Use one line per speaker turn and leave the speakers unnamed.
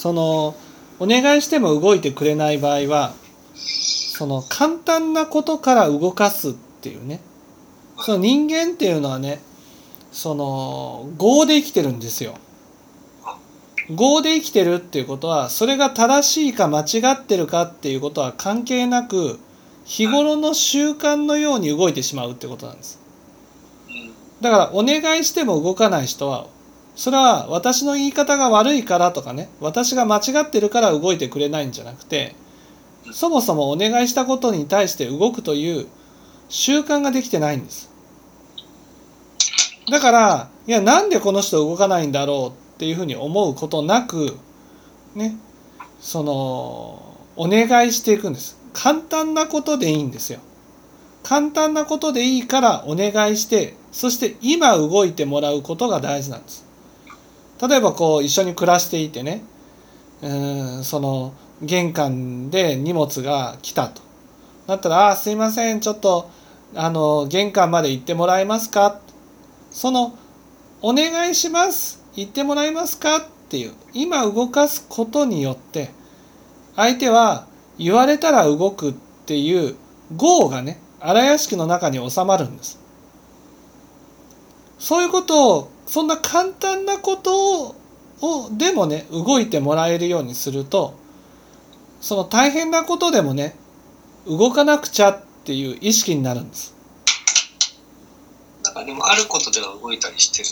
そのお願いしても動いてくれない場合はその簡単なことから動かすっていうねその人間っていうのはねその業で生きてるんですよ。業で生きてるっていうことはそれが正しいか間違ってるかっていうことは関係なく日頃の習慣のように動いてしまうってことなんです。だからお願いしても動かない人はそれは私の言い方が悪いからとかね私が間違ってるから動いてくれないんじゃなくてそもそもお願いしたことに対して動くという習慣ができてないんです。だからいやなんでこの人動かないんだろうっていうふうに思うことなくねそのお願いしていくんです。簡単なことでいいんですよ。簡単なことでいいからお願いしてそして今動いてもらうことが大事なんです。例えばこう一緒に暮らしていてねうんその玄関で荷物が来たとなったら「あーすいませんちょっとあの玄関まで行ってもらえますか?」その「お願いします行ってもらえますか?」っていう今動かすことによって相手は言われたら動くっていう業がね荒屋敷の中に収まるんですそういうことをそんな簡単なことをでもね動いてもらえるようにするとその大変なことでもね動かなくちゃっていう意識になるんです。
なんかでもあることでは動いたりしてる。